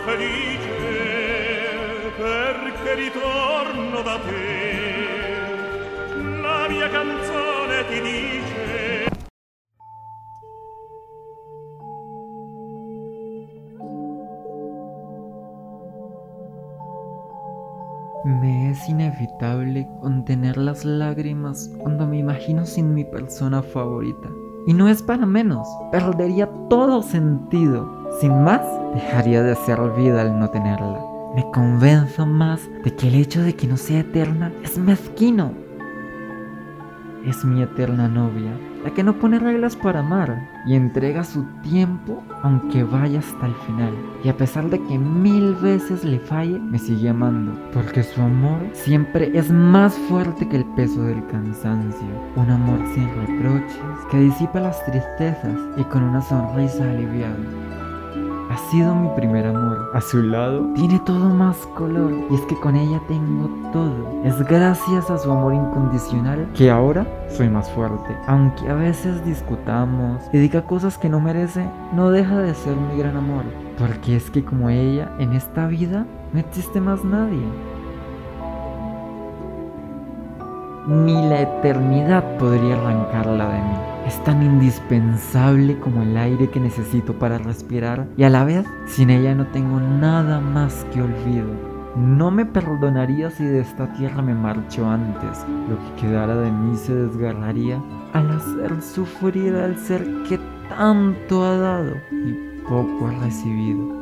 felice perché da te. La mia canzone ti dice Me es inevitable contener las lágrimas cuando me imagino sin mi persona favorita. Y no es para menos, perdería todo sentido. Sin más, dejaría de ser vida al no tenerla. Me convenzo más de que el hecho de que no sea eterna es mezquino. Es mi eterna novia, la que no pone reglas para amar y entrega su tiempo aunque vaya hasta el final. Y a pesar de que mil veces le falle, me sigue amando, porque su amor siempre es más fuerte que el peso del cansancio. Un amor sin reproches que disipa las tristezas y con una sonrisa aliviada. Ha sido mi primer amor. A su lado tiene todo más color. Y es que con ella tengo todo. Es gracias a su amor incondicional que ahora soy más fuerte. Aunque a veces discutamos y diga cosas que no merece, no deja de ser mi gran amor. Porque es que como ella, en esta vida no existe más nadie. Ni la eternidad podría arrancarla de mí. Es tan indispensable como el aire que necesito para respirar y a la vez sin ella no tengo nada más que olvido. No me perdonaría si de esta tierra me marcho antes. Lo que quedara de mí se desgarraría al hacer sufrir al ser que tanto ha dado y poco ha recibido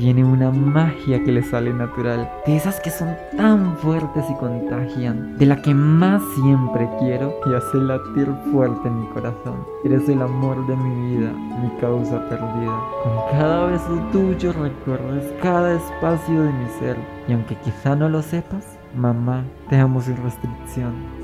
tiene una magia que le sale natural, de esas que son tan fuertes y contagian, de la que más siempre quiero y hace latir fuerte mi corazón. Eres el amor de mi vida, mi causa perdida. Con cada beso tuyo recorres cada espacio de mi ser y aunque quizá no lo sepas, mamá, te amo sin restricción.